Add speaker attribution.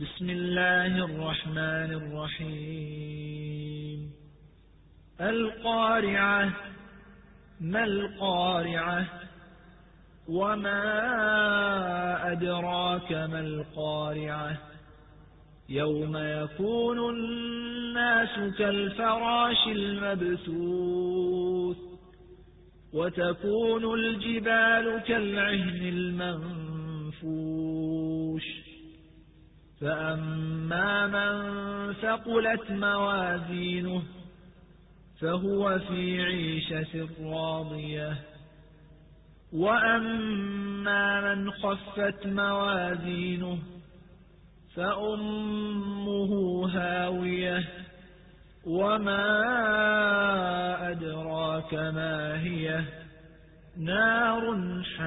Speaker 1: بسم الله الرحمن الرحيم. القارعة ما القارعة؟ وما أدراك ما القارعة؟ يوم يكون الناس كالفراش المبثوث وتكون الجبال كالعهن المنفوش. فأما من ثقلت موازينه فهو في عيشة راضية وأما من خفت موازينه فأمه هاوية وما أدراك ما هي نار حامية